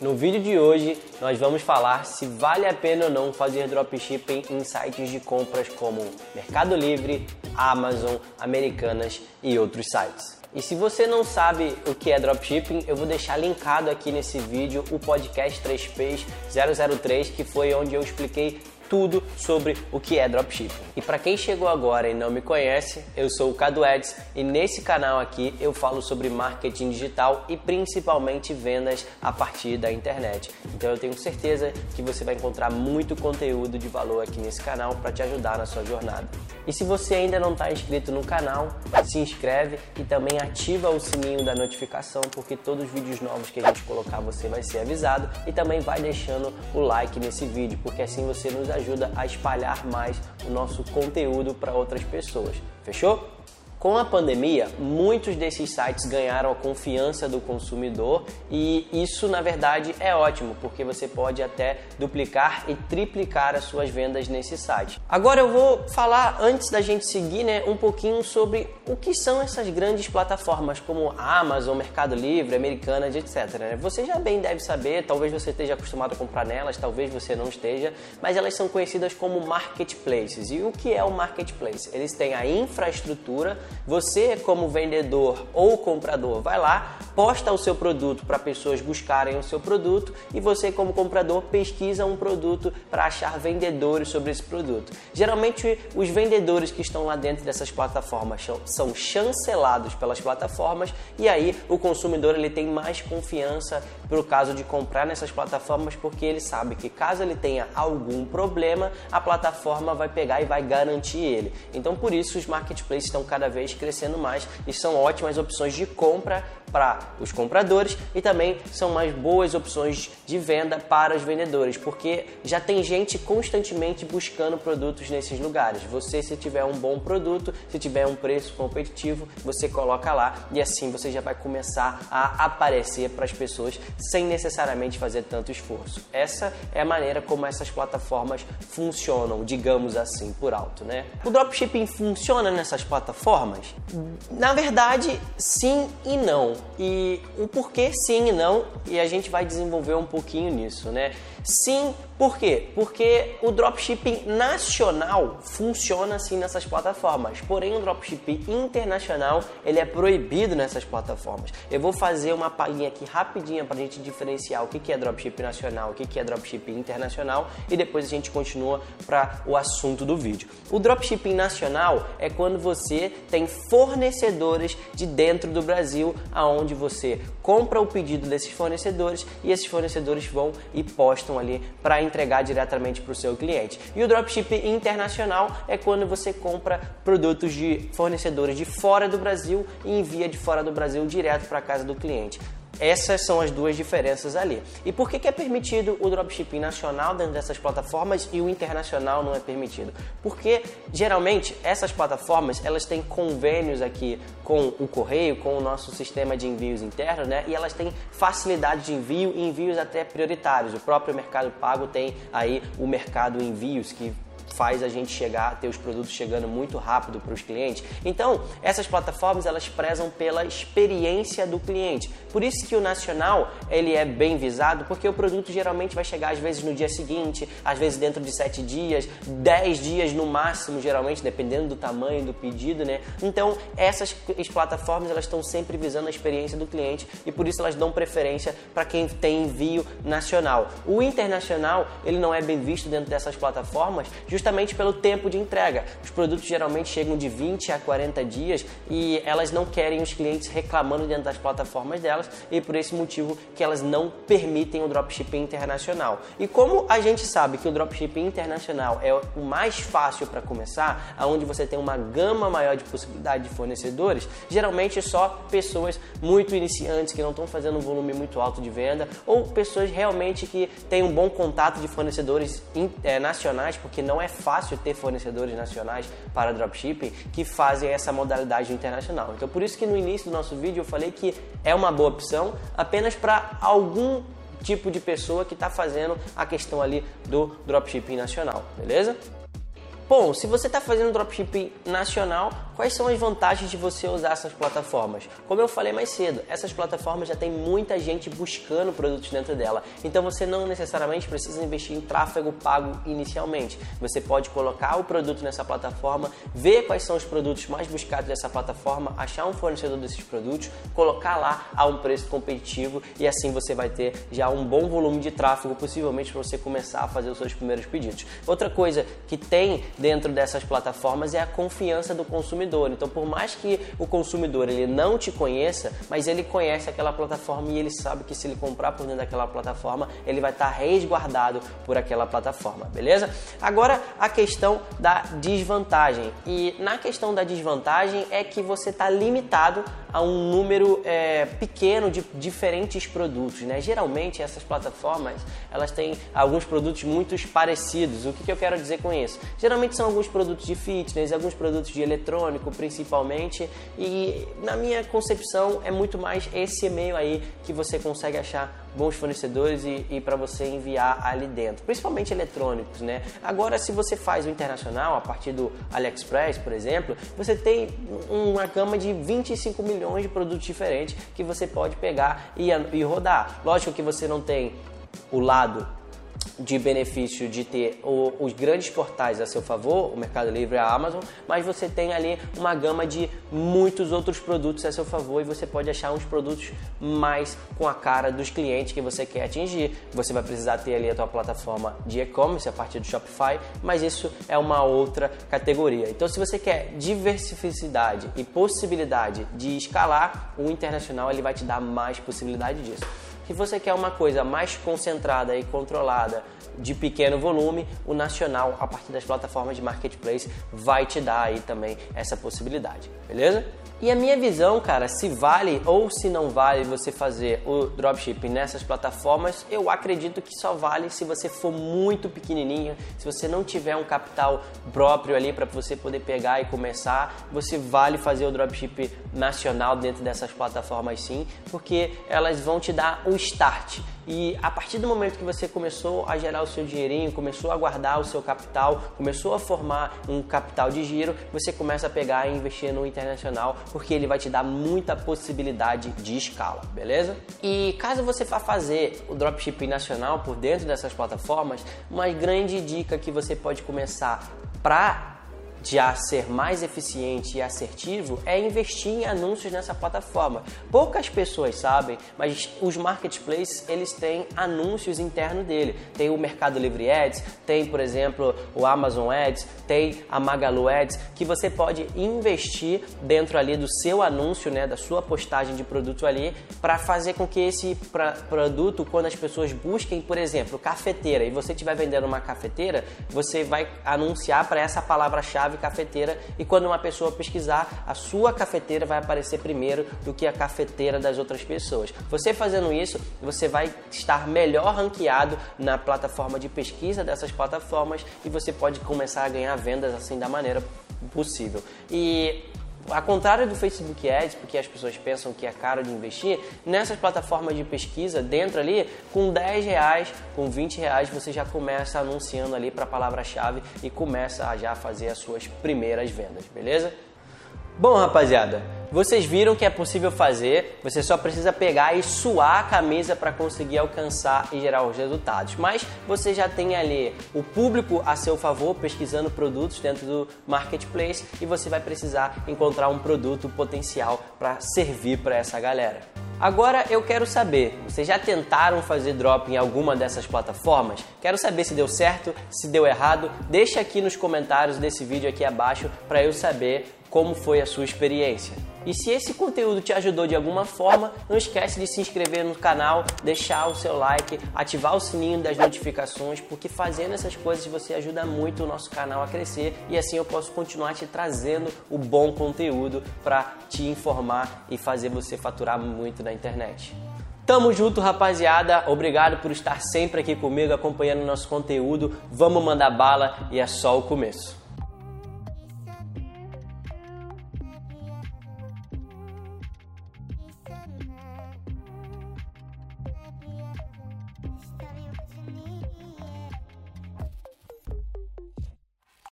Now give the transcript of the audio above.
No vídeo de hoje nós vamos falar se vale a pena ou não fazer dropshipping em sites de compras como Mercado Livre, Amazon, Americanas e outros sites. E se você não sabe o que é dropshipping, eu vou deixar linkado aqui nesse vídeo o podcast 3Ps 003, que foi onde eu expliquei tudo sobre o que é dropshipping. E para quem chegou agora e não me conhece, eu sou o Cadu Eds e nesse canal aqui eu falo sobre marketing digital e principalmente vendas a partir da internet. Então eu tenho certeza que você vai encontrar muito conteúdo de valor aqui nesse canal para te ajudar na sua jornada. E se você ainda não está inscrito no canal, se inscreve e também ativa o sininho da notificação porque todos os vídeos novos que a gente colocar você vai ser avisado e também vai deixando o like nesse vídeo porque assim você nos ajuda ajuda a espalhar mais o nosso conteúdo para outras pessoas. Fechou? Com a pandemia, muitos desses sites ganharam a confiança do consumidor e isso, na verdade, é ótimo, porque você pode até duplicar e triplicar as suas vendas nesse site. Agora eu vou falar, antes da gente seguir, né, um pouquinho sobre o que são essas grandes plataformas como Amazon, Mercado Livre, Americanas, etc. Você já bem deve saber, talvez você esteja acostumado a comprar nelas, talvez você não esteja, mas elas são conhecidas como marketplaces. E o que é o marketplace? Eles têm a infraestrutura você, como vendedor ou comprador, vai lá, posta o seu produto para pessoas buscarem o seu produto e você, como comprador, pesquisa um produto para achar vendedores sobre esse produto. Geralmente, os vendedores que estão lá dentro dessas plataformas são chancelados pelas plataformas e aí o consumidor ele tem mais confiança para o caso de comprar nessas plataformas porque ele sabe que caso ele tenha algum problema, a plataforma vai pegar e vai garantir ele. Então, por isso, os marketplaces estão cada vez crescendo mais e são ótimas opções de compra para os compradores e também são mais boas opções de venda para os vendedores, porque já tem gente constantemente buscando produtos nesses lugares. Você, se tiver um bom produto, se tiver um preço competitivo, você coloca lá e assim você já vai começar a aparecer para as pessoas sem necessariamente fazer tanto esforço. Essa é a maneira como essas plataformas funcionam, digamos assim, por alto, né? O dropshipping funciona nessas plataformas? Na verdade, sim e não e o porquê sim e não, e a gente vai desenvolver um pouquinho nisso, né? Sim, por quê? Porque o dropshipping nacional funciona assim nessas plataformas, porém o dropshipping internacional ele é proibido nessas plataformas. Eu vou fazer uma palhinha aqui rapidinha para a gente diferenciar o que é dropshipping nacional, o que é dropshipping internacional e depois a gente continua para o assunto do vídeo. O dropshipping nacional é quando você tem fornecedores de dentro do Brasil, aonde você compra o pedido desses fornecedores e esses fornecedores vão e postam ali para entregar diretamente para o seu cliente. E o dropshipping internacional é quando você compra produtos de fornecedores de fora do Brasil e envia de fora do Brasil direto para a casa do cliente. Essas são as duas diferenças ali. E por que, que é permitido o dropshipping nacional dentro dessas plataformas e o internacional não é permitido? Porque geralmente essas plataformas elas têm convênios aqui com o correio, com o nosso sistema de envios interno, né? E elas têm facilidade de envio e envios até prioritários. O próprio Mercado Pago tem aí o Mercado Envios que faz a gente chegar, ter os produtos chegando muito rápido para os clientes. Então, essas plataformas elas prezam pela experiência do cliente. Por isso que o nacional ele é bem visado, porque o produto geralmente vai chegar às vezes no dia seguinte, às vezes dentro de sete dias, dez dias no máximo, geralmente dependendo do tamanho do pedido, né? Então, essas plataformas elas estão sempre visando a experiência do cliente e por isso elas dão preferência para quem tem envio nacional. O internacional ele não é bem visto dentro dessas plataformas, justamente pelo tempo de entrega. Os produtos geralmente chegam de 20 a 40 dias e elas não querem os clientes reclamando dentro das plataformas delas e por esse motivo que elas não permitem o dropshipping internacional. E como a gente sabe que o dropshipping internacional é o mais fácil para começar, aonde você tem uma gama maior de possibilidade de fornecedores, geralmente é só pessoas muito iniciantes que não estão fazendo um volume muito alto de venda ou pessoas realmente que têm um bom contato de fornecedores é, nacionais, porque não é fácil ter fornecedores nacionais para dropshipping que fazem essa modalidade internacional. Então, por isso que no início do nosso vídeo eu falei que é uma boa opção apenas para algum tipo de pessoa que está fazendo a questão ali do dropshipping nacional, beleza? Bom, se você está fazendo dropshipping nacional, Quais são as vantagens de você usar essas plataformas? Como eu falei mais cedo, essas plataformas já tem muita gente buscando produtos dentro dela. Então você não necessariamente precisa investir em tráfego pago inicialmente. Você pode colocar o produto nessa plataforma, ver quais são os produtos mais buscados dessa plataforma, achar um fornecedor desses produtos, colocar lá a um preço competitivo e assim você vai ter já um bom volume de tráfego, possivelmente para você começar a fazer os seus primeiros pedidos. Outra coisa que tem dentro dessas plataformas é a confiança do consumidor consumidor. Então, por mais que o consumidor ele não te conheça, mas ele conhece aquela plataforma e ele sabe que se ele comprar por dentro daquela plataforma, ele vai estar resguardado por aquela plataforma, beleza? Agora, a questão da desvantagem. E na questão da desvantagem é que você está limitado a um número é, pequeno de diferentes produtos, né? Geralmente essas plataformas elas têm alguns produtos muito parecidos. O que, que eu quero dizer com isso? Geralmente são alguns produtos de fitness, alguns produtos de eletrônico principalmente. E na minha concepção é muito mais esse e-mail aí que você consegue achar bons fornecedores e, e para você enviar ali dentro, principalmente eletrônicos, né? Agora, se você faz o internacional a partir do AliExpress, por exemplo, você tem uma gama de 25 milhões de produtos diferentes que você pode pegar e, e rodar. Lógico que você não tem o lado de benefício de ter o, os grandes portais a seu favor, o Mercado Livre e a Amazon, mas você tem ali uma gama de muitos outros produtos a seu favor e você pode achar uns produtos mais com a cara dos clientes que você quer atingir. Você vai precisar ter ali a tua plataforma de e-commerce a partir do Shopify, mas isso é uma outra categoria. Então, se você quer diversificidade e possibilidade de escalar, o internacional ele vai te dar mais possibilidade disso. Se você quer uma coisa mais concentrada e controlada, de pequeno volume, o nacional, a partir das plataformas de marketplace, vai te dar aí também essa possibilidade, beleza? E a minha visão, cara, se vale ou se não vale você fazer o dropshipping nessas plataformas, eu acredito que só vale se você for muito pequenininho, se você não tiver um capital próprio ali para você poder pegar e começar, você vale fazer o dropshipping nacional dentro dessas plataformas sim, porque elas vão te dar o start. E a partir do momento que você começou a gerar o seu dinheirinho, começou a guardar o seu capital, começou a formar um capital de giro, você começa a pegar e investir no internacional, porque ele vai te dar muita possibilidade de escala, beleza? E caso você vá fazer o dropshipping nacional por dentro dessas plataformas, uma grande dica que você pode começar para já ser mais eficiente e assertivo é investir em anúncios nessa plataforma. Poucas pessoas sabem, mas os marketplaces eles têm anúncios internos dele. Tem o Mercado Livre Ads, tem, por exemplo, o Amazon Ads, tem a Magalu Ads, que você pode investir dentro ali do seu anúncio, né, da sua postagem de produto ali, para fazer com que esse pra, produto, quando as pessoas busquem, por exemplo, cafeteira, e você estiver vendendo uma cafeteira, você vai anunciar para essa palavra-chave cafeteira e quando uma pessoa pesquisar, a sua cafeteira vai aparecer primeiro do que a cafeteira das outras pessoas. Você fazendo isso, você vai estar melhor ranqueado na plataforma de pesquisa dessas plataformas e você pode começar a ganhar vendas assim da maneira possível. E a contrário do Facebook Ads, porque as pessoas pensam que é caro de investir, nessas plataformas de pesquisa, dentro ali, com 10 reais, com 20 reais, você já começa anunciando ali para a palavra-chave e começa a já fazer as suas primeiras vendas, beleza? Bom, rapaziada, vocês viram que é possível fazer, você só precisa pegar e suar a camisa para conseguir alcançar e gerar os resultados. Mas você já tem ali o público a seu favor pesquisando produtos dentro do marketplace e você vai precisar encontrar um produto potencial para servir para essa galera. Agora eu quero saber, vocês já tentaram fazer drop em alguma dessas plataformas? Quero saber se deu certo, se deu errado. Deixa aqui nos comentários desse vídeo aqui abaixo para eu saber como foi a sua experiência. E se esse conteúdo te ajudou de alguma forma, não esquece de se inscrever no canal, deixar o seu like, ativar o sininho das notificações, porque fazendo essas coisas você ajuda muito o nosso canal a crescer e assim eu posso continuar te trazendo o bom conteúdo para te informar e fazer você faturar muito na internet. Tamo junto, rapaziada. Obrigado por estar sempre aqui comigo acompanhando nosso conteúdo. Vamos mandar bala e é só o começo.